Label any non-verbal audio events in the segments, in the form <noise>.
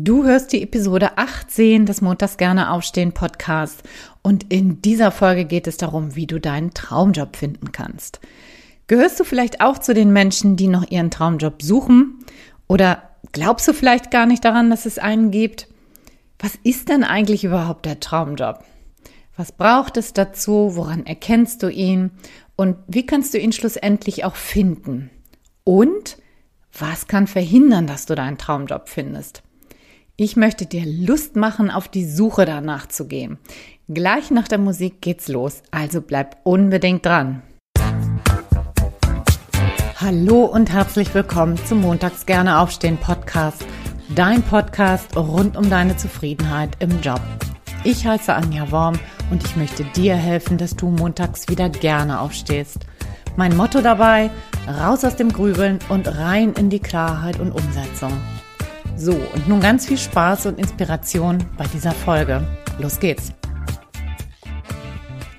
Du hörst die Episode 18 des Montags gerne aufstehen Podcast und in dieser Folge geht es darum, wie du deinen Traumjob finden kannst. Gehörst du vielleicht auch zu den Menschen, die noch ihren Traumjob suchen oder glaubst du vielleicht gar nicht daran, dass es einen gibt? Was ist denn eigentlich überhaupt der Traumjob? Was braucht es dazu? Woran erkennst du ihn? Und wie kannst du ihn schlussendlich auch finden? Und was kann verhindern, dass du deinen Traumjob findest? Ich möchte dir Lust machen, auf die Suche danach zu gehen. Gleich nach der Musik geht's los, also bleib unbedingt dran. Hallo und herzlich willkommen zum Montags gerne aufstehen Podcast, dein Podcast rund um deine Zufriedenheit im Job. Ich heiße Anja Worm und ich möchte dir helfen, dass du montags wieder gerne aufstehst. Mein Motto dabei, raus aus dem Grübeln und rein in die Klarheit und Umsetzung. So, und nun ganz viel Spaß und Inspiration bei dieser Folge. Los geht's!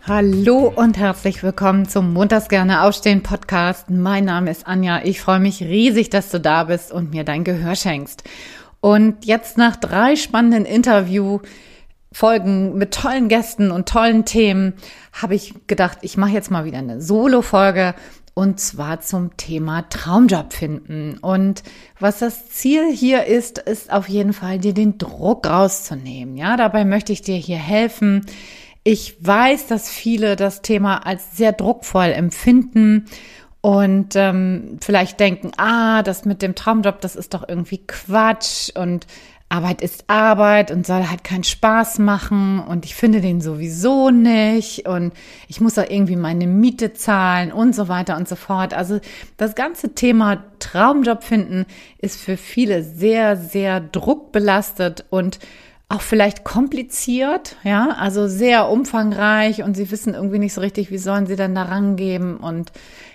Hallo und herzlich willkommen zum Montags gerne aufstehen Podcast. Mein Name ist Anja. Ich freue mich riesig, dass du da bist und mir dein Gehör schenkst. Und jetzt nach drei spannenden Interview Folgen mit tollen Gästen und tollen Themen habe ich gedacht, ich mache jetzt mal wieder eine Solo-Folge und zwar zum Thema Traumjob finden. Und was das Ziel hier ist, ist auf jeden Fall, dir den Druck rauszunehmen. Ja, dabei möchte ich dir hier helfen. Ich weiß, dass viele das Thema als sehr druckvoll empfinden und ähm, vielleicht denken, ah, das mit dem Traumjob, das ist doch irgendwie Quatsch und Arbeit ist Arbeit und soll halt keinen Spaß machen und ich finde den sowieso nicht und ich muss auch irgendwie meine Miete zahlen und so weiter und so fort. Also das ganze Thema Traumjob finden ist für viele sehr, sehr druckbelastet und auch vielleicht kompliziert, ja, also sehr umfangreich und sie wissen irgendwie nicht so richtig, wie sollen sie dann da rangeben und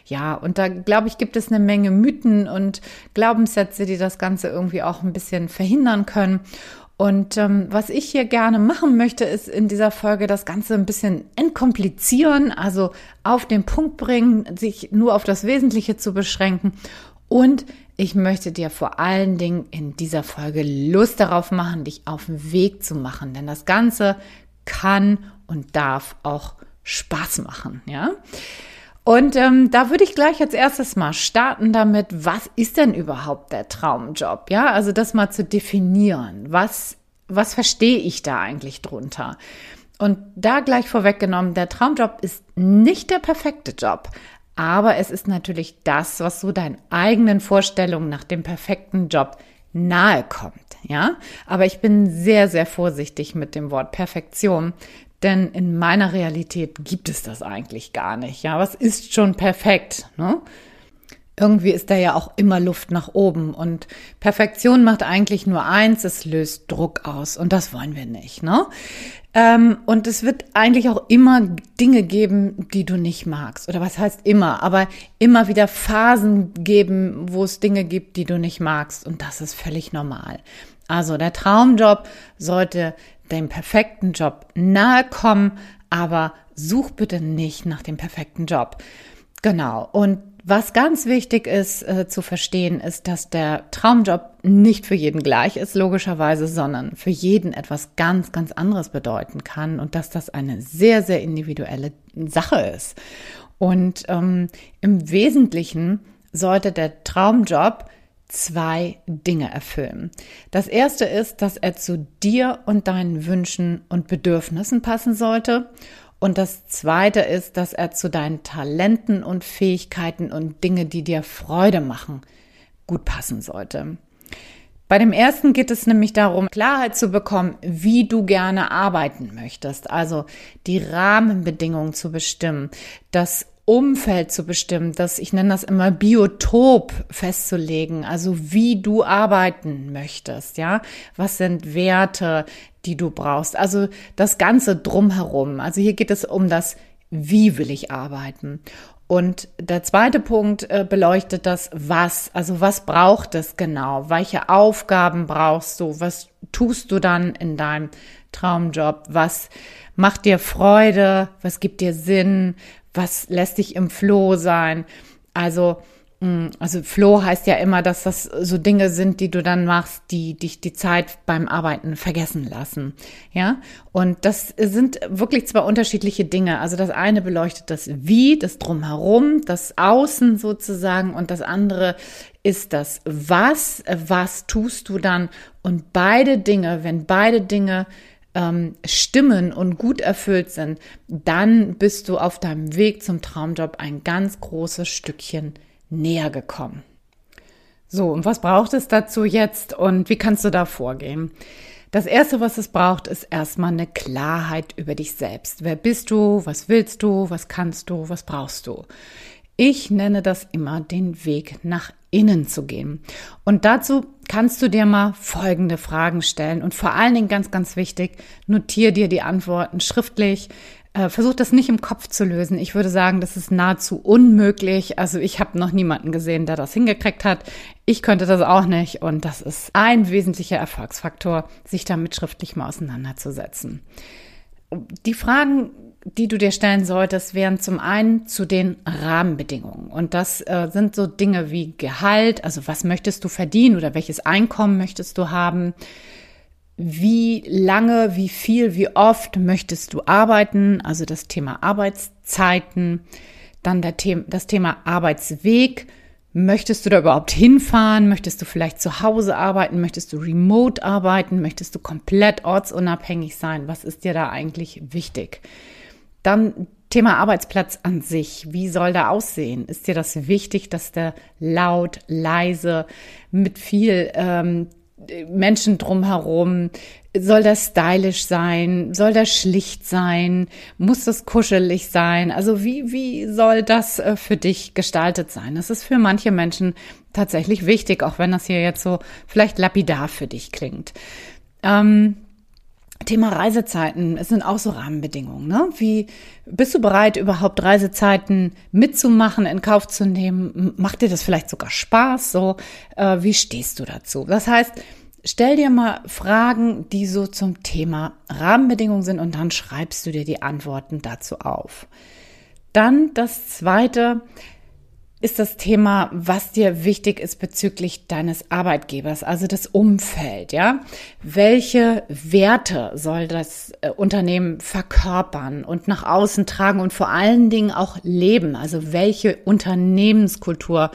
ja, und da glaube ich, gibt es eine Menge Mythen und Glaubenssätze, die das Ganze irgendwie auch ein bisschen verhindern können. Und ähm, was ich hier gerne machen möchte, ist in dieser Folge das Ganze ein bisschen entkomplizieren, also auf den Punkt bringen, sich nur auf das Wesentliche zu beschränken. Und ich möchte dir vor allen Dingen in dieser Folge Lust darauf machen, dich auf den Weg zu machen. Denn das Ganze kann und darf auch Spaß machen, ja. Und ähm, da würde ich gleich als erstes mal starten damit, was ist denn überhaupt der Traumjob? Ja, also das mal zu definieren. Was, was verstehe ich da eigentlich drunter? Und da gleich vorweggenommen, der Traumjob ist nicht der perfekte Job, aber es ist natürlich das, was so deinen eigenen Vorstellungen nach dem perfekten Job nahe kommt, ja? Aber ich bin sehr, sehr vorsichtig mit dem Wort Perfektion, denn in meiner Realität gibt es das eigentlich gar nicht. Ja, was ist schon perfekt? Ne? Irgendwie ist da ja auch immer Luft nach oben und Perfektion macht eigentlich nur eins, es löst Druck aus und das wollen wir nicht. Ne? Ähm, und es wird eigentlich auch immer Dinge geben, die du nicht magst. Oder was heißt immer? Aber immer wieder Phasen geben, wo es Dinge gibt, die du nicht magst. Und das ist völlig normal. Also der Traumjob sollte dem perfekten Job nahe kommen, aber such bitte nicht nach dem perfekten Job. Genau. Und was ganz wichtig ist äh, zu verstehen, ist, dass der Traumjob nicht für jeden gleich ist, logischerweise, sondern für jeden etwas ganz, ganz anderes bedeuten kann und dass das eine sehr, sehr individuelle Sache ist. Und ähm, im Wesentlichen sollte der Traumjob zwei Dinge erfüllen. Das erste ist, dass er zu dir und deinen Wünschen und Bedürfnissen passen sollte. Und das zweite ist, dass er zu deinen Talenten und Fähigkeiten und Dinge, die dir Freude machen, gut passen sollte. Bei dem ersten geht es nämlich darum, Klarheit zu bekommen, wie du gerne arbeiten möchtest, also die Rahmenbedingungen zu bestimmen, das Umfeld zu bestimmen, das, ich nenne das immer Biotop festzulegen, also wie du arbeiten möchtest, ja. Was sind Werte, die du brauchst? Also das Ganze drumherum. Also hier geht es um das, wie will ich arbeiten? Und der zweite Punkt äh, beleuchtet das Was. Also was braucht es genau? Welche Aufgaben brauchst du? Was tust du dann in deinem Traumjob? Was macht dir Freude? Was gibt dir Sinn? Was lässt dich im Floh sein. Also Mm, also Flow heißt ja immer, dass das so Dinge sind, die du dann machst, die dich die Zeit beim Arbeiten vergessen lassen. Ja, und das sind wirklich zwei unterschiedliche Dinge. Also das eine beleuchtet das Wie, das Drumherum, das Außen sozusagen und das andere ist das Was. Was tust du dann? Und beide Dinge, wenn beide Dinge ähm, stimmen und gut erfüllt sind, dann bist du auf deinem Weg zum Traumjob ein ganz großes Stückchen näher gekommen. So, und was braucht es dazu jetzt und wie kannst du da vorgehen? Das Erste, was es braucht, ist erstmal eine Klarheit über dich selbst. Wer bist du? Was willst du? Was kannst du? Was brauchst du? Ich nenne das immer den Weg nach innen zu gehen. Und dazu kannst du dir mal folgende Fragen stellen und vor allen Dingen ganz, ganz wichtig, notier dir die Antworten schriftlich. Äh, versuch das nicht im Kopf zu lösen. Ich würde sagen, das ist nahezu unmöglich. Also ich habe noch niemanden gesehen, der das hingekriegt hat. Ich könnte das auch nicht. Und das ist ein wesentlicher Erfolgsfaktor, sich damit schriftlich mal auseinanderzusetzen. Die Fragen, die du dir stellen solltest, wären zum einen zu den Rahmenbedingungen. Und das äh, sind so Dinge wie Gehalt, also was möchtest du verdienen oder welches Einkommen möchtest du haben? wie lange, wie viel, wie oft möchtest du arbeiten, also das Thema Arbeitszeiten, dann The das Thema Arbeitsweg. Möchtest du da überhaupt hinfahren? Möchtest du vielleicht zu Hause arbeiten? Möchtest du remote arbeiten? Möchtest du komplett ortsunabhängig sein? Was ist dir da eigentlich wichtig? Dann Thema Arbeitsplatz an sich. Wie soll der aussehen? Ist dir das wichtig, dass der laut, leise, mit viel ähm, Menschen drumherum? Soll das stylisch sein? Soll das schlicht sein? Muss das kuschelig sein? Also wie, wie soll das äh, für dich gestaltet sein? Das ist für manche Menschen tatsächlich wichtig, auch wenn das hier jetzt so vielleicht lapidar für dich klingt. Ähm, Thema Reisezeiten, es sind auch so Rahmenbedingungen. Ne? Wie bist du bereit, überhaupt Reisezeiten mitzumachen, in Kauf zu nehmen? Macht dir das vielleicht sogar Spaß? So, äh, wie stehst du dazu? Das heißt, stell dir mal Fragen, die so zum Thema Rahmenbedingungen sind und dann schreibst du dir die Antworten dazu auf. Dann das zweite, ist das Thema, was dir wichtig ist bezüglich deines Arbeitgebers, also das Umfeld, ja? Welche Werte soll das äh, Unternehmen verkörpern und nach außen tragen und vor allen Dingen auch leben? Also welche Unternehmenskultur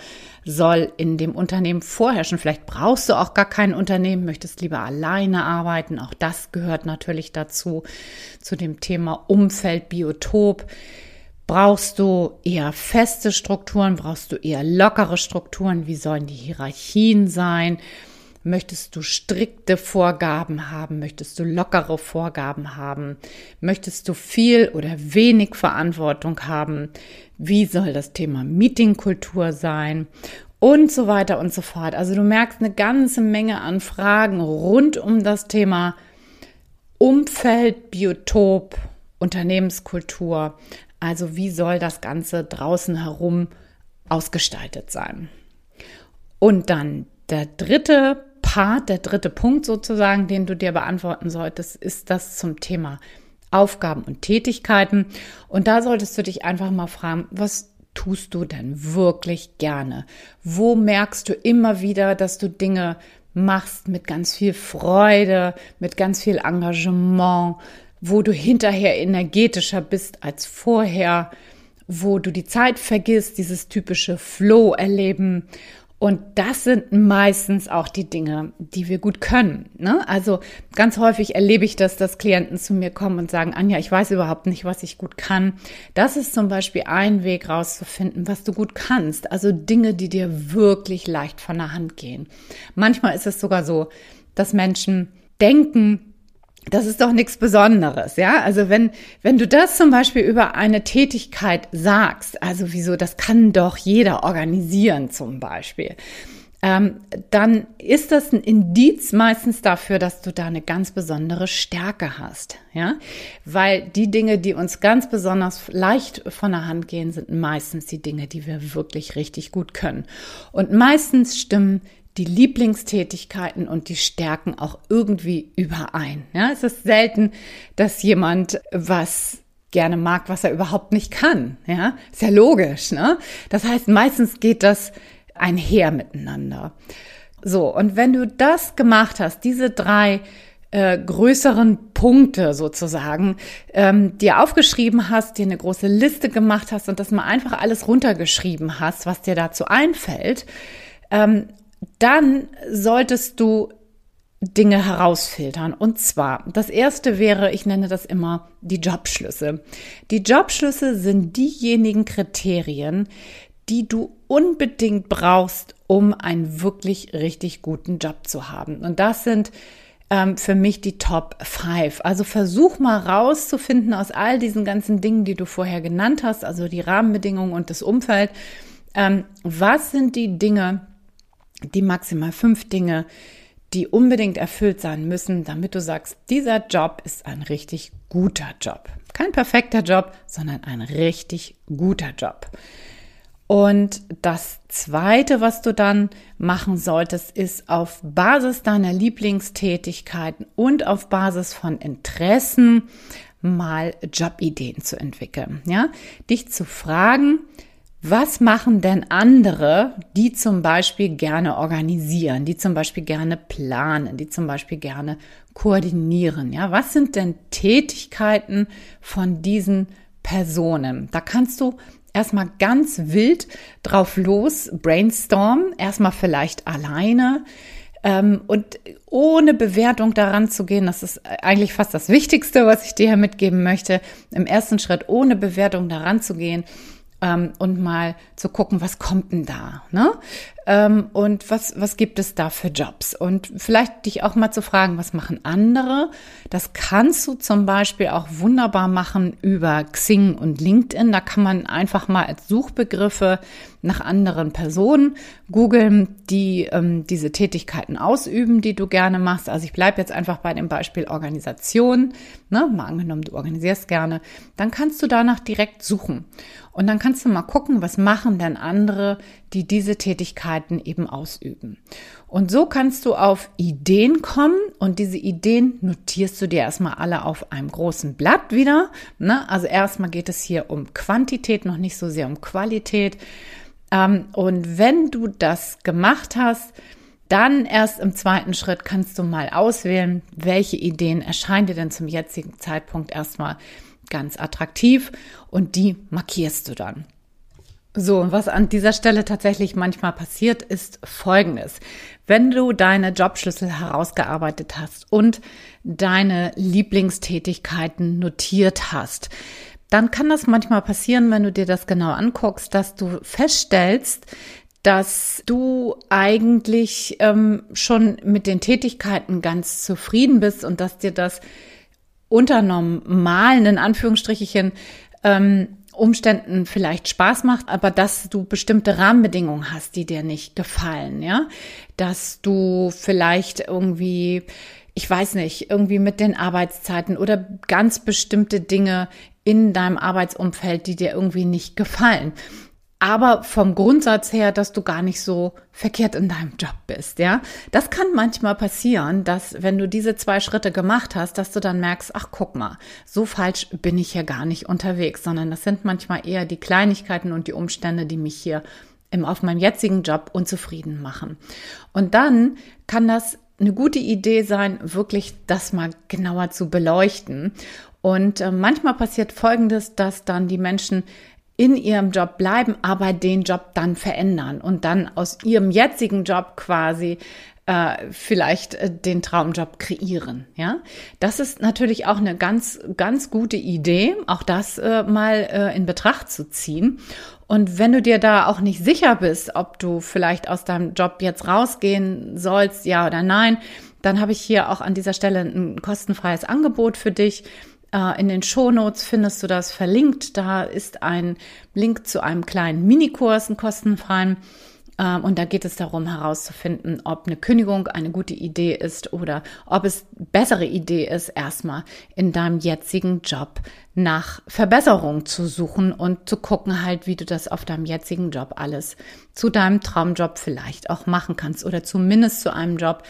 soll in dem Unternehmen vorherrschen? Vielleicht brauchst du auch gar kein Unternehmen, möchtest lieber alleine arbeiten. Auch das gehört natürlich dazu, zu dem Thema Umfeld, Biotop. Brauchst du eher feste Strukturen? Brauchst du eher lockere Strukturen? Wie sollen die Hierarchien sein? Möchtest du strikte Vorgaben haben? Möchtest du lockere Vorgaben haben? Möchtest du viel oder wenig Verantwortung haben? Wie soll das Thema Meetingkultur sein? Und so weiter und so fort. Also du merkst eine ganze Menge an Fragen rund um das Thema Umfeld, Biotop, Unternehmenskultur, also wie soll das Ganze draußen herum ausgestaltet sein? Und dann der dritte Part, der dritte Punkt sozusagen, den du dir beantworten solltest, ist das zum Thema Aufgaben und Tätigkeiten. Und da solltest du dich einfach mal fragen, was tust du denn wirklich gerne? Wo merkst du immer wieder, dass du Dinge machst mit ganz viel Freude, mit ganz viel Engagement, wo du hinterher energetischer bist als vorher, wo du die Zeit vergisst, dieses typische Flow erleben. Und das sind meistens auch die Dinge, die wir gut können. Ne? Also ganz häufig erlebe ich das, dass Klienten zu mir kommen und sagen, Anja, ich weiß überhaupt nicht, was ich gut kann. Das ist zum Beispiel ein Weg rauszufinden, was du gut kannst. Also Dinge, die dir wirklich leicht von der Hand gehen. Manchmal ist es sogar so, dass Menschen denken, das ist doch nichts Besonderes, ja? Also wenn, wenn du das zum Beispiel über eine Tätigkeit sagst, also wieso, das kann doch jeder organisieren zum Beispiel, ähm, dann ist das ein Indiz meistens dafür, dass du da eine ganz besondere Stärke hast, ja? Weil die Dinge, die uns ganz besonders leicht von der Hand gehen, sind meistens die Dinge, die wir wirklich richtig gut können. Und meistens stimmen die Lieblingstätigkeiten und die Stärken auch irgendwie überein. Ja, es ist selten, dass jemand was gerne mag, was er überhaupt nicht kann. Ja, ist ja logisch, ne? Das heißt, meistens geht das einher miteinander. So, und wenn du das gemacht hast, diese drei äh, größeren Punkte sozusagen ähm, dir aufgeschrieben hast, dir eine große Liste gemacht hast und das mal einfach alles runtergeschrieben hast, was dir dazu einfällt, ähm, dann solltest du Dinge herausfiltern. Und zwar, das erste wäre, ich nenne das immer die Jobschlüsse. Die Jobschlüsse sind diejenigen Kriterien, die du unbedingt brauchst, um einen wirklich richtig guten Job zu haben. Und das sind ähm, für mich die Top 5. Also versuch mal rauszufinden aus all diesen ganzen Dingen, die du vorher genannt hast, also die Rahmenbedingungen und das Umfeld, ähm, was sind die Dinge, die maximal fünf Dinge, die unbedingt erfüllt sein müssen, damit du sagst, dieser Job ist ein richtig guter Job. Kein perfekter Job, sondern ein richtig guter Job. Und das Zweite, was du dann machen solltest, ist auf Basis deiner Lieblingstätigkeiten und auf Basis von Interessen mal Jobideen zu entwickeln. Ja, dich zu fragen, was machen denn andere, die zum Beispiel gerne organisieren, die zum Beispiel gerne planen, die zum Beispiel gerne koordinieren? Ja, was sind denn Tätigkeiten von diesen Personen? Da kannst du erstmal ganz wild drauf los brainstormen, erstmal vielleicht alleine ähm, und ohne Bewertung daran zu gehen. Das ist eigentlich fast das Wichtigste, was ich dir hier mitgeben möchte. Im ersten Schritt ohne Bewertung daran zu gehen ähm, und mal zu gucken, was kommt denn da, ne? Ähm, und was, was gibt es da für Jobs? Und vielleicht dich auch mal zu fragen, was machen andere? Das kannst du zum Beispiel auch wunderbar machen über Xing und LinkedIn. Da kann man einfach mal als Suchbegriffe nach anderen Personen googeln, die ähm, diese Tätigkeiten ausüben, die du gerne machst. Also ich bleibe jetzt einfach bei dem Beispiel Organisation. Ne? Mal angenommen, du organisierst gerne. Dann kannst du danach direkt suchen. Und dann kannst du mal gucken, was machen denn andere, die diese Tätigkeiten eben ausüben. Und so kannst du auf Ideen kommen und diese Ideen notierst du dir erstmal alle auf einem großen Blatt wieder. Ne? Also erstmal geht es hier um Quantität, noch nicht so sehr um Qualität. Ähm, und wenn du das gemacht hast, dann erst im zweiten Schritt kannst du mal auswählen, welche Ideen erscheinen dir denn zum jetzigen Zeitpunkt erstmal ganz attraktiv und die markierst du dann. So, was an dieser Stelle tatsächlich manchmal passiert, ist Folgendes. Wenn du deine Jobschlüssel herausgearbeitet hast und deine Lieblingstätigkeiten notiert hast, dann kann das manchmal passieren, wenn du dir das genau anguckst, dass du feststellst, dass du eigentlich ähm, schon mit den Tätigkeiten ganz zufrieden bist und dass dir das unter normalen, in Anführungsstrichen, ähm, Umständen vielleicht Spaß macht, aber dass du bestimmte Rahmenbedingungen hast, die dir nicht gefallen, ja, dass du vielleicht irgendwie ich weiß nicht, irgendwie mit den Arbeitszeiten oder ganz bestimmte Dinge in deinem Arbeitsumfeld, die dir irgendwie nicht gefallen. Aber vom Grundsatz her, dass du gar nicht so verkehrt in deinem Job bist, ja. Das kann manchmal passieren, dass wenn du diese zwei Schritte gemacht hast, dass du dann merkst, ach guck mal, so falsch bin ich ja gar nicht unterwegs, sondern das sind manchmal eher die Kleinigkeiten und die Umstände, die mich hier im, auf meinem jetzigen Job unzufrieden machen. Und dann kann das eine gute Idee sein, wirklich das mal genauer zu beleuchten und äh, manchmal passiert Folgendes, dass dann die Menschen in ihrem Job bleiben, aber den Job dann verändern und dann aus ihrem jetzigen Job quasi äh, vielleicht äh, den Traumjob kreieren. Ja, das ist natürlich auch eine ganz, ganz gute Idee, auch das äh, mal äh, in Betracht zu ziehen. Und wenn du dir da auch nicht sicher bist, ob du vielleicht aus deinem Job jetzt rausgehen sollst, ja oder nein, dann habe ich hier auch an dieser Stelle ein kostenfreies Angebot für dich. Äh, in den Shownotes findest du das verlinkt. Da ist ein Link zu einem kleinen Minikurs, einen kostenfreien. Ähm, und da geht es darum herauszufinden, ob eine Kündigung eine gute Idee ist oder ob es bessere Idee ist, erstmal in deinem jetzigen Job nach Verbesserung zu suchen und zu gucken halt, wie du das auf deinem jetzigen Job alles zu deinem Traumjob vielleicht auch machen kannst oder zumindest zu einem Job,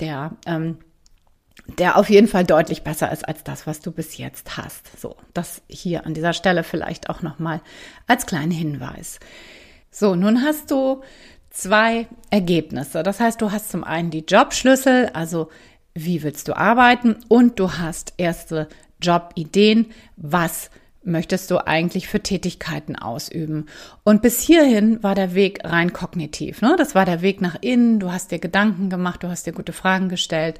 der ähm, der auf jeden Fall deutlich besser ist als das, was du bis jetzt hast. So, das hier an dieser Stelle vielleicht auch nochmal als kleinen Hinweis. So, nun hast du zwei Ergebnisse. Das heißt, du hast zum einen die Jobschlüssel, also wie willst du arbeiten und du hast erste Jobideen, was möchtest du eigentlich für Tätigkeiten ausüben? Und bis hierhin war der Weg rein kognitiv. Ne? Das war der Weg nach innen. Du hast dir Gedanken gemacht, du hast dir gute Fragen gestellt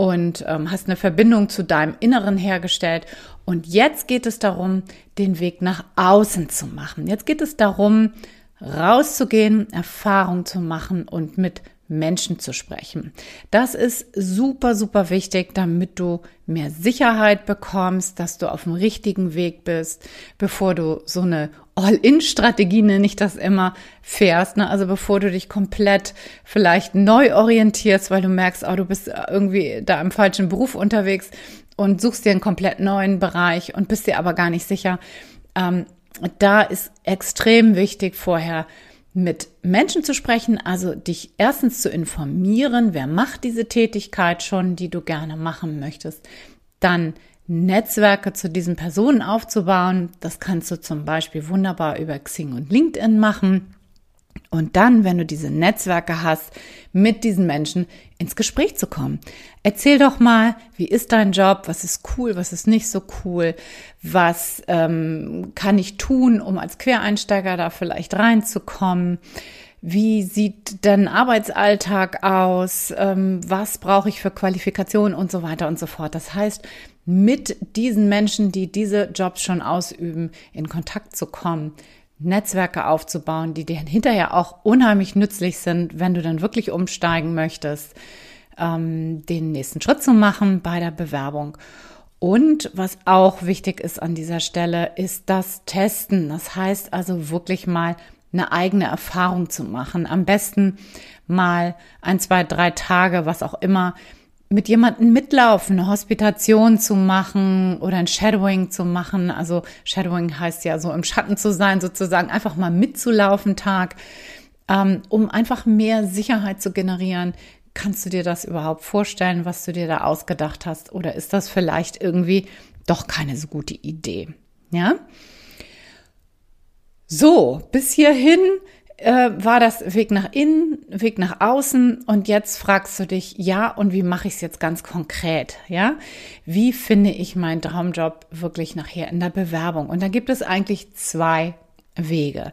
und ähm, hast eine Verbindung zu deinem Inneren hergestellt. Und jetzt geht es darum, den Weg nach außen zu machen. Jetzt geht es darum, rauszugehen, Erfahrung zu machen und mit Menschen zu sprechen. Das ist super, super wichtig, damit du mehr Sicherheit bekommst, dass du auf dem richtigen Weg bist, bevor du so eine All-in-Strategie, nenne ich das immer, fährst. Ne? Also bevor du dich komplett vielleicht neu orientierst, weil du merkst, oh, du bist irgendwie da im falschen Beruf unterwegs und suchst dir einen komplett neuen Bereich und bist dir aber gar nicht sicher. Ähm, da ist extrem wichtig, vorher mit Menschen zu sprechen, also dich erstens zu informieren, wer macht diese Tätigkeit schon, die du gerne machen möchtest, dann Netzwerke zu diesen Personen aufzubauen. Das kannst du zum Beispiel wunderbar über Xing und LinkedIn machen. Und dann, wenn du diese Netzwerke hast, mit diesen Menschen ins Gespräch zu kommen. Erzähl doch mal, wie ist dein Job? Was ist cool? Was ist nicht so cool? Was ähm, kann ich tun, um als Quereinsteiger da vielleicht reinzukommen? Wie sieht dein Arbeitsalltag aus? Ähm, was brauche ich für Qualifikationen und so weiter und so fort? Das heißt, mit diesen Menschen, die diese Jobs schon ausüben, in Kontakt zu kommen, Netzwerke aufzubauen, die dir hinterher auch unheimlich nützlich sind, wenn du dann wirklich umsteigen möchtest, ähm, den nächsten Schritt zu machen bei der Bewerbung. Und was auch wichtig ist an dieser Stelle, ist das Testen. Das heißt also wirklich mal eine eigene Erfahrung zu machen. Am besten mal ein, zwei, drei Tage, was auch immer, mit jemandem mitlaufen, eine Hospitation zu machen oder ein Shadowing zu machen. Also Shadowing heißt ja so im Schatten zu sein, sozusagen einfach mal mitzulaufen Tag, ähm, um einfach mehr Sicherheit zu generieren. Kannst du dir das überhaupt vorstellen, was du dir da ausgedacht hast? Oder ist das vielleicht irgendwie doch keine so gute Idee? Ja? So, bis hierhin äh, war das Weg nach innen, Weg nach außen und jetzt fragst du dich, ja, und wie mache ich es jetzt ganz konkret? Ja, wie finde ich meinen Traumjob wirklich nachher in der Bewerbung? Und da gibt es eigentlich zwei Wege.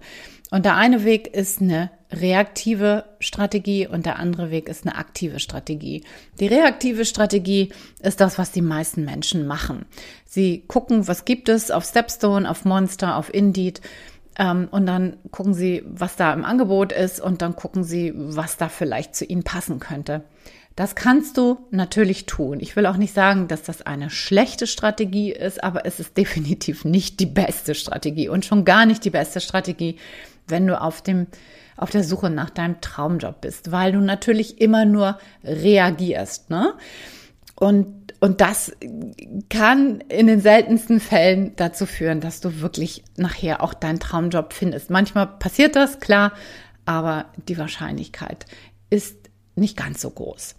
Und der eine Weg ist eine reaktive Strategie und der andere Weg ist eine aktive Strategie. Die reaktive Strategie ist das, was die meisten Menschen machen. Sie gucken, was gibt es auf Stepstone, auf Monster, auf Indeed und dann gucken Sie, was da im Angebot ist und dann gucken Sie, was da vielleicht zu Ihnen passen könnte. Das kannst du natürlich tun. Ich will auch nicht sagen, dass das eine schlechte Strategie ist, aber es ist <laughs> definitiv nicht die beste Strategie und schon gar nicht die beste Strategie, wenn du auf dem auf der Suche nach deinem Traumjob bist, weil du natürlich immer nur reagierst, ne? Und und das kann in den seltensten Fällen dazu führen, dass du wirklich nachher auch deinen Traumjob findest. Manchmal passiert das, klar, aber die Wahrscheinlichkeit ist nicht ganz so groß.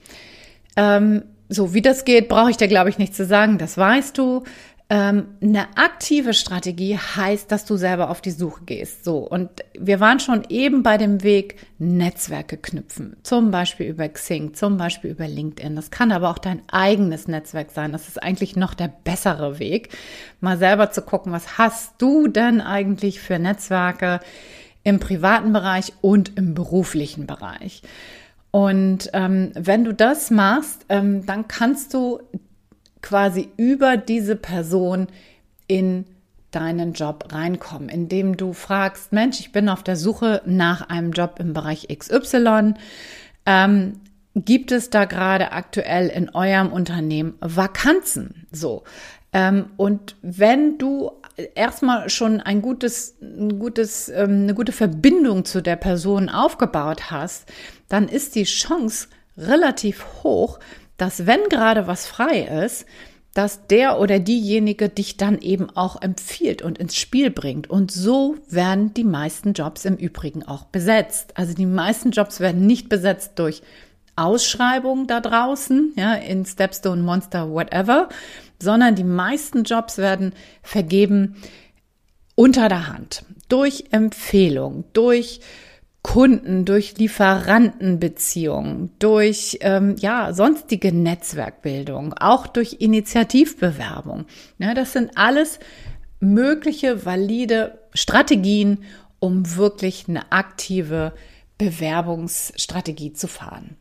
Ähm, so wie das geht, brauche ich dir, glaube ich, nicht zu sagen. Das weißt du. Ähm, eine aktive Strategie heißt, dass du selber auf die Suche gehst. So. Und wir waren schon eben bei dem Weg Netzwerke knüpfen. Zum Beispiel über Xing, zum Beispiel über LinkedIn. Das kann aber auch dein eigenes Netzwerk sein. Das ist eigentlich noch der bessere Weg. Mal selber zu gucken, was hast du denn eigentlich für Netzwerke im privaten Bereich und im beruflichen Bereich? Und ähm, wenn du das machst, ähm, dann kannst du quasi über diese Person in deinen Job reinkommen, indem du fragst, Mensch, ich bin auf der Suche nach einem Job im Bereich XY. Ähm, gibt es da gerade aktuell in eurem Unternehmen Vakanzen? So. Ähm, und wenn du erstmal schon ein gutes, ein gutes, ähm, eine gute Verbindung zu der Person aufgebaut hast, dann ist die Chance relativ hoch, dass wenn gerade was frei ist, dass der oder diejenige dich dann eben auch empfiehlt und ins Spiel bringt. Und so werden die meisten Jobs im Übrigen auch besetzt. Also die meisten Jobs werden nicht besetzt durch Ausschreibung da draußen, ja, in Stepstone, Monster, whatever, sondern die meisten Jobs werden vergeben unter der Hand, durch Empfehlung, durch Kunden, durch Lieferantenbeziehungen, durch ähm, ja sonstige Netzwerkbildung, auch durch Initiativbewerbung. Ja, das sind alles mögliche valide Strategien, um wirklich eine aktive Bewerbungsstrategie zu fahren.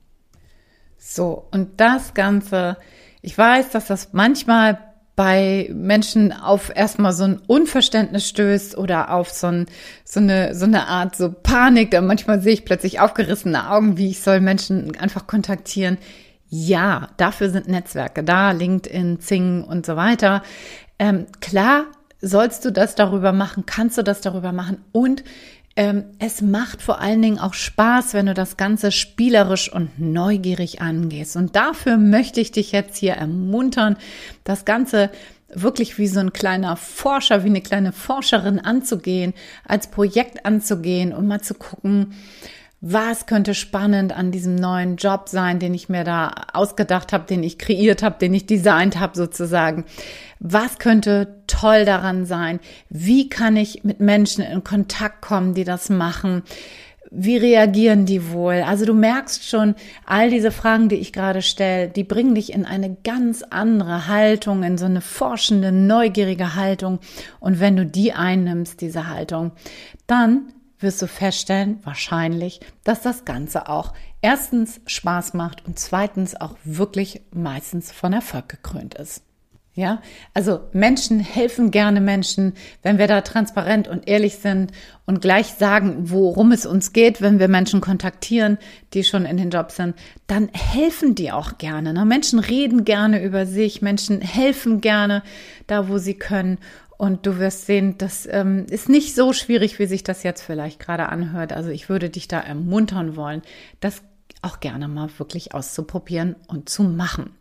So, und das Ganze, ich weiß, dass das manchmal bei Menschen auf erstmal so ein Unverständnis stößt oder auf so, ein, so, eine, so eine Art so Panik. Da manchmal sehe ich plötzlich aufgerissene Augen, wie ich soll Menschen einfach kontaktieren. Ja, dafür sind Netzwerke da, LinkedIn, Zing und so weiter. Ähm, klar sollst du das darüber machen, kannst du das darüber machen und es macht vor allen Dingen auch Spaß, wenn du das Ganze spielerisch und neugierig angehst. Und dafür möchte ich dich jetzt hier ermuntern, das Ganze wirklich wie so ein kleiner Forscher, wie eine kleine Forscherin anzugehen, als Projekt anzugehen und mal zu gucken, was könnte spannend an diesem neuen Job sein, den ich mir da ausgedacht habe, den ich kreiert habe, den ich designt habe sozusagen. Was könnte toll daran sein? Wie kann ich mit Menschen in Kontakt kommen, die das machen? Wie reagieren die wohl? Also du merkst schon, all diese Fragen, die ich gerade stelle, die bringen dich in eine ganz andere Haltung, in so eine forschende, neugierige Haltung. Und wenn du die einnimmst, diese Haltung, dann wirst du feststellen, wahrscheinlich, dass das Ganze auch erstens Spaß macht und zweitens auch wirklich meistens von Erfolg gekrönt ist. Ja, also Menschen helfen gerne Menschen, wenn wir da transparent und ehrlich sind und gleich sagen, worum es uns geht, wenn wir Menschen kontaktieren, die schon in den Jobs sind, dann helfen die auch gerne. Ne? Menschen reden gerne über sich, Menschen helfen gerne da, wo sie können. Und du wirst sehen, das ähm, ist nicht so schwierig, wie sich das jetzt vielleicht gerade anhört. Also ich würde dich da ermuntern wollen, das auch gerne mal wirklich auszuprobieren und zu machen.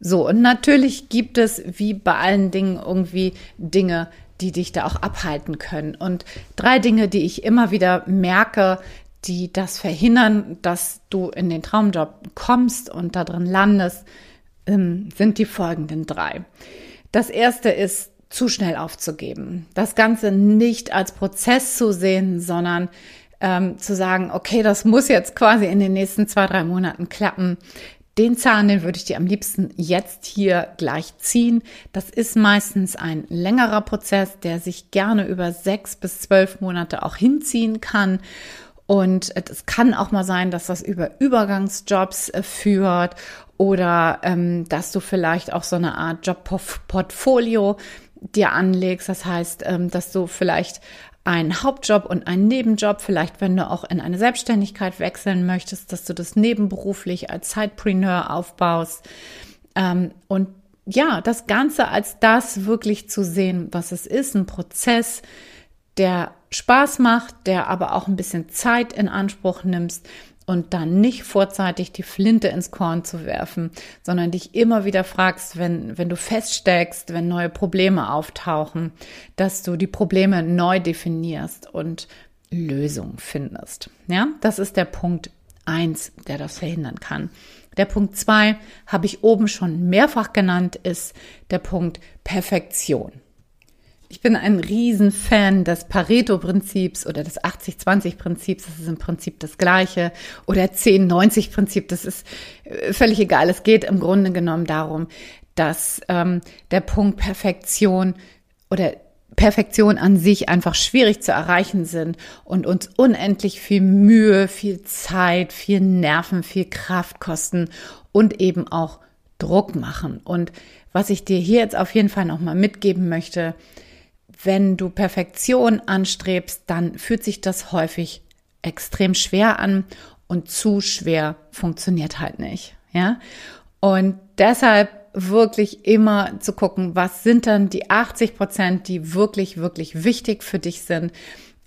So, und natürlich gibt es wie bei allen Dingen irgendwie Dinge, die dich da auch abhalten können. Und drei Dinge, die ich immer wieder merke, die das verhindern, dass du in den Traumjob kommst und da drin landest, ähm, sind die folgenden drei. Das erste ist zu schnell aufzugeben. Das Ganze nicht als Prozess zu sehen, sondern ähm, zu sagen, okay, das muss jetzt quasi in den nächsten zwei, drei Monaten klappen. Den Zahn, den würde ich dir am liebsten jetzt hier gleich ziehen. Das ist meistens ein längerer Prozess, der sich gerne über sechs bis zwölf Monate auch hinziehen kann. Und es kann auch mal sein, dass das über Übergangsjobs äh, führt oder ähm, dass du vielleicht auch so eine Art Jobportfolio dir anlegst. Das heißt, ähm, dass du vielleicht einen Hauptjob und einen Nebenjob, vielleicht wenn du auch in eine Selbstständigkeit wechseln möchtest, dass du das nebenberuflich als Sidepreneur aufbaust. Ähm, und ja, das Ganze als das wirklich zu sehen, was es ist, ein Prozess, der Spaß macht, der aber auch ein bisschen Zeit in Anspruch nimmst und dann nicht vorzeitig die Flinte ins Korn zu werfen, sondern dich immer wieder fragst, wenn, wenn du feststeckst, wenn neue Probleme auftauchen, dass du die Probleme neu definierst und Lösungen findest. Ja, das ist der Punkt eins, der das verhindern kann. Der Punkt zwei habe ich oben schon mehrfach genannt, ist der Punkt Perfektion. Ich bin ein Riesenfan des Pareto-Prinzips oder des 80-20-Prinzips. Das ist im Prinzip das Gleiche. Oder 10-90-Prinzip. Das ist äh, völlig egal. Es geht im Grunde genommen darum, dass ähm, der Punkt Perfektion oder Perfektion an sich einfach schwierig zu erreichen sind und uns unendlich viel Mühe, viel Zeit, viel Nerven, viel Kraft kosten und eben auch Druck machen. Und was ich dir hier jetzt auf jeden Fall nochmal mitgeben möchte, wenn du Perfektion anstrebst, dann fühlt sich das häufig extrem schwer an und zu schwer funktioniert halt nicht, ja? Und deshalb wirklich immer zu gucken, was sind dann die 80 Prozent, die wirklich, wirklich wichtig für dich sind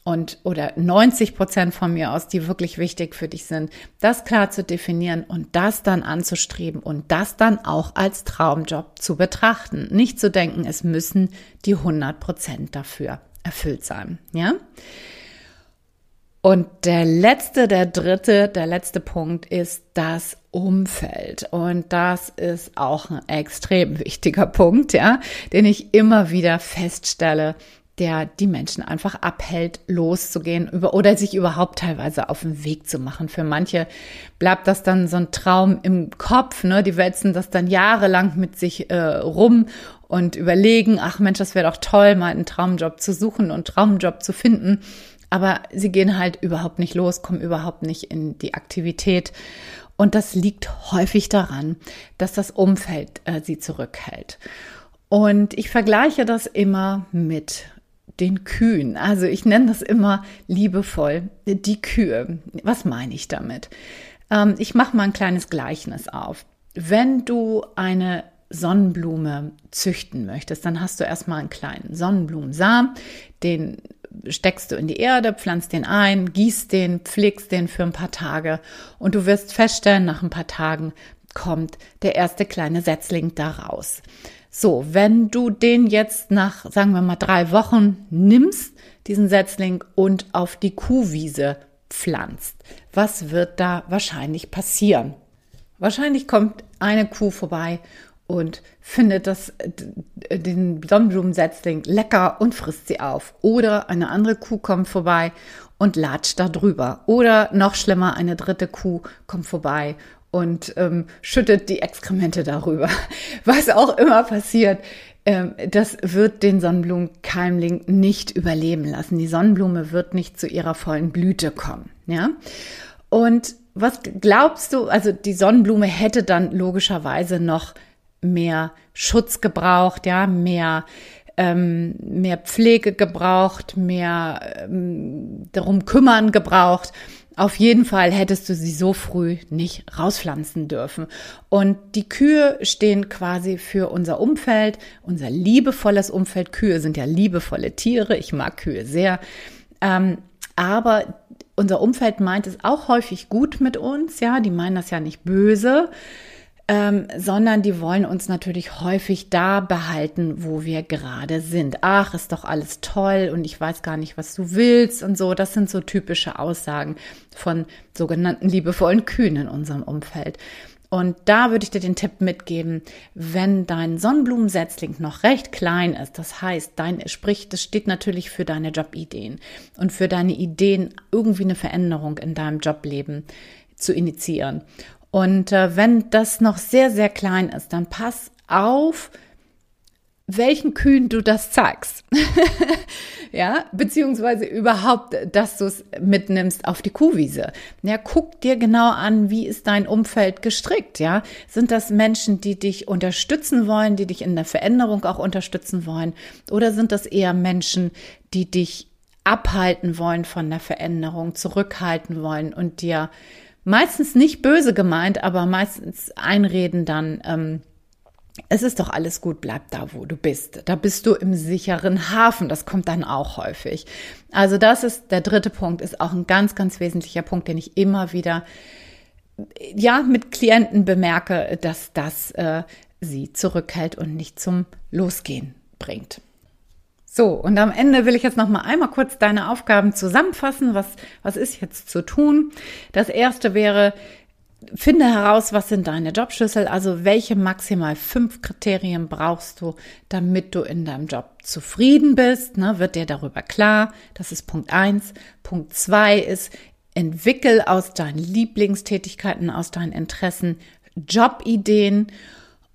und oder 90 Prozent von mir aus, die wirklich wichtig für dich sind, das klar zu definieren und das dann anzustreben und das dann auch als Traumjob zu betrachten. Nicht zu denken, es müssen die 100 Prozent dafür erfüllt sein, ja? Und der letzte, der dritte, der letzte Punkt ist das Umfeld. Und das ist auch ein extrem wichtiger Punkt, ja, den ich immer wieder feststelle, der die Menschen einfach abhält, loszugehen über, oder sich überhaupt teilweise auf den Weg zu machen. Für manche bleibt das dann so ein Traum im Kopf, ne? Die wälzen das dann jahrelang mit sich äh, rum und überlegen, ach Mensch, das wäre doch toll, mal einen Traumjob zu suchen und Traumjob zu finden aber sie gehen halt überhaupt nicht los, kommen überhaupt nicht in die Aktivität. Und das liegt häufig daran, dass das Umfeld äh, sie zurückhält. Und ich vergleiche das immer mit den Kühen. Also ich nenne das immer liebevoll die Kühe. Was meine ich damit? Ähm, ich mache mal ein kleines Gleichnis auf. Wenn du eine Sonnenblume züchten möchtest, dann hast du erstmal einen kleinen Sonnenblumensamen, den steckst du in die Erde, pflanzt den ein, gießt den, pflegst den für ein paar Tage und du wirst feststellen, nach ein paar Tagen kommt der erste kleine Setzling da raus. So, wenn du den jetzt nach, sagen wir mal, drei Wochen nimmst, diesen Setzling und auf die Kuhwiese pflanzt, was wird da wahrscheinlich passieren? Wahrscheinlich kommt eine Kuh vorbei und findet das, den Sonnenblumensetzling lecker und frisst sie auf. Oder eine andere Kuh kommt vorbei und latscht da drüber. Oder noch schlimmer, eine dritte Kuh kommt vorbei und ähm, schüttet die Exkremente darüber. <laughs> Was auch immer passiert, ähm, das wird den Sonnenblumenkeimling nicht überleben lassen. Die Sonnenblume wird nicht zu ihrer vollen Blüte kommen. Ja? Und was glaubst du, also die Sonnenblume hätte dann logischerweise noch mehr Schutz gebraucht, ja, mehr ähm, mehr Pflege gebraucht, mehr ähm, darum kümmern gebraucht. Auf jeden Fall hättest du sie so früh nicht rauspflanzen dürfen. Und die Kühe stehen quasi für unser Umfeld, unser liebevolles Umfeld. Kühe sind ja liebevolle Tiere. Ich mag Kühe sehr. Ähm, aber unser Umfeld meint es auch häufig gut mit uns. Ja, die meinen das ja nicht böse ähm, sondern die wollen uns natürlich häufig da behalten, wo wir gerade sind. Ach, ist doch alles toll und ich weiß gar nicht, was du willst und so. Das sind so typische Aussagen von sogenannten liebevollen Kühen in unserem Umfeld. Und da würde ich dir den Tipp mitgeben, wenn dein Sonnenblumensetzling noch recht klein ist, das heißt, dein, sprich, das steht natürlich für deine Jobideen und für deine Ideen, irgendwie eine Veränderung in deinem Jobleben zu initiieren. Und äh, wenn das noch sehr, sehr klein ist, dann pass auf, welchen Kühen du das zeigst. <laughs> ja, beziehungsweise überhaupt, dass du es mitnimmst auf die Kuhwiese. Ja, guck dir genau an, wie ist dein Umfeld gestrickt, ja? Sind das Menschen, die dich unterstützen wollen, die dich in der Veränderung auch unterstützen wollen? Oder sind das eher Menschen, die dich abhalten wollen von der Veränderung, zurückhalten wollen und dir meistens nicht böse gemeint, aber meistens einreden dann, ähm, es ist doch alles gut, bleib da, wo du bist. Da bist du im sicheren Hafen. Das kommt dann auch häufig. Also das ist der dritte Punkt, ist auch ein ganz, ganz wesentlicher Punkt, den ich immer wieder ja mit Klienten bemerke, dass das äh, sie zurückhält und nicht zum Losgehen bringt. So, und am Ende will ich jetzt noch mal einmal kurz deine Aufgaben zusammenfassen. Was, was ist jetzt zu tun? Das erste wäre, finde heraus, was sind deine Jobschlüssel, also welche maximal fünf Kriterien brauchst du, damit du in deinem Job zufrieden bist, ne, wird dir darüber klar. Das ist Punkt eins. Punkt zwei ist, entwickel aus deinen Lieblingstätigkeiten, aus deinen Interessen Jobideen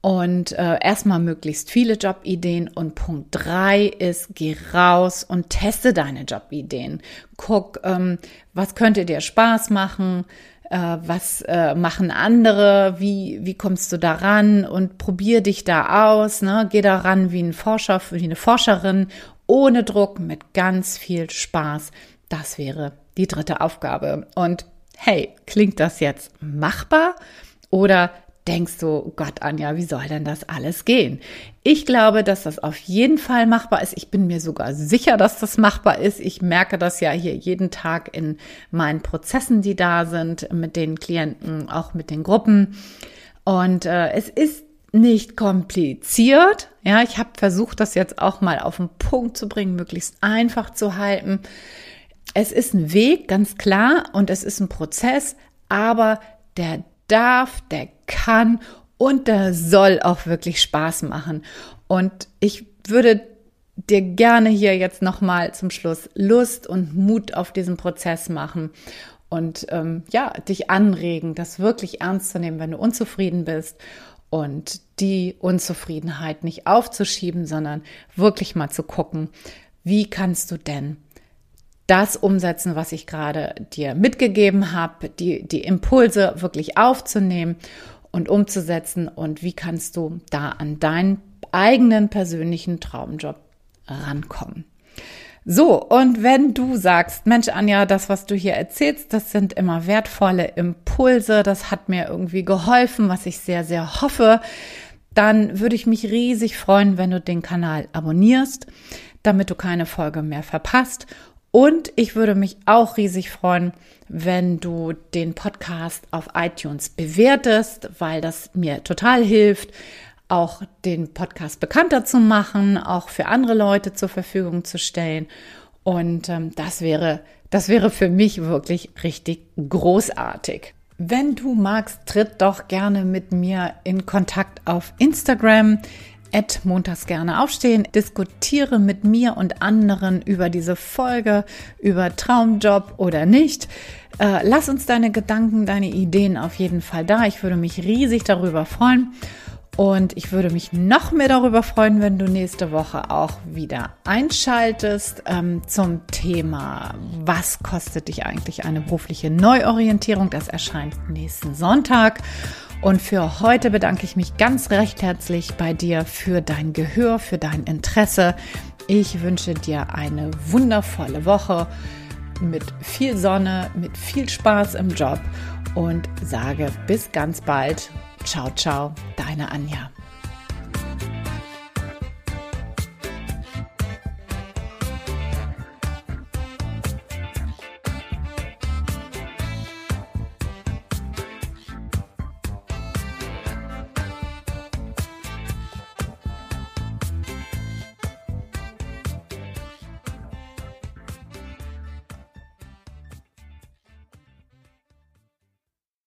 und äh, erstmal möglichst viele Jobideen. Und Punkt drei ist, geh raus und teste deine Jobideen. Guck, ähm, was könnte dir Spaß machen, äh, was äh, machen andere, wie, wie kommst du daran und probier dich da aus. Ne? Geh daran wie ein Forscher, wie eine Forscherin, ohne Druck, mit ganz viel Spaß. Das wäre die dritte Aufgabe. Und hey, klingt das jetzt machbar? Oder denkst du, oh Gott, Anja, wie soll denn das alles gehen? Ich glaube, dass das auf jeden Fall machbar ist. Ich bin mir sogar sicher, dass das machbar ist. Ich merke das ja hier jeden Tag in meinen Prozessen, die da sind, mit den Klienten, auch mit den Gruppen. Und äh, es ist nicht kompliziert. Ja, ich habe versucht, das jetzt auch mal auf den Punkt zu bringen, möglichst einfach zu halten. es ist ein Weg, ganz klar, und es ist ein Prozess, aber der darf, der kann und der soll auch wirklich Spaß machen. Und ich würde dir gerne hier jetzt nochmal zum Schluss Lust und Mut auf diesen Prozess machen und ähm, ja, dich anregen, das wirklich ernst zu nehmen, wenn du unzufrieden bist und die Unzufriedenheit nicht aufzuschieben, sondern wirklich mal zu gucken, wie kannst du denn das umsetzen, was ich gerade dir mitgegeben habe, die, die Impulse wirklich aufzunehmen und umzusetzen und wie kannst du da an deinen eigenen persönlichen Traumjob rankommen. So, und wenn du sagst, Mensch, Anja, das, was du hier erzählst, das sind immer wertvolle Impulse, das hat mir irgendwie geholfen, was ich sehr, sehr hoffe, dann würde ich mich riesig freuen, wenn du den Kanal abonnierst, damit du keine Folge mehr verpasst. Und ich würde mich auch riesig freuen, wenn du den Podcast auf iTunes bewertest, weil das mir total hilft, auch den Podcast bekannter zu machen, auch für andere Leute zur Verfügung zu stellen. Und ähm, das wäre, das wäre für mich wirklich richtig großartig. Wenn du magst, tritt doch gerne mit mir in Kontakt auf Instagram at montags gerne aufstehen, diskutiere mit mir und anderen über diese Folge, über Traumjob oder nicht. Äh, lass uns deine Gedanken, deine Ideen auf jeden Fall da. Ich würde mich riesig darüber freuen. Und ich würde mich noch mehr darüber freuen, wenn du nächste Woche auch wieder einschaltest ähm, zum Thema, was kostet dich eigentlich eine berufliche Neuorientierung? Das erscheint nächsten Sonntag. Und für heute bedanke ich mich ganz recht herzlich bei dir für dein Gehör, für dein Interesse. Ich wünsche dir eine wundervolle Woche mit viel Sonne, mit viel Spaß im Job und sage bis ganz bald Ciao, ciao, deine Anja.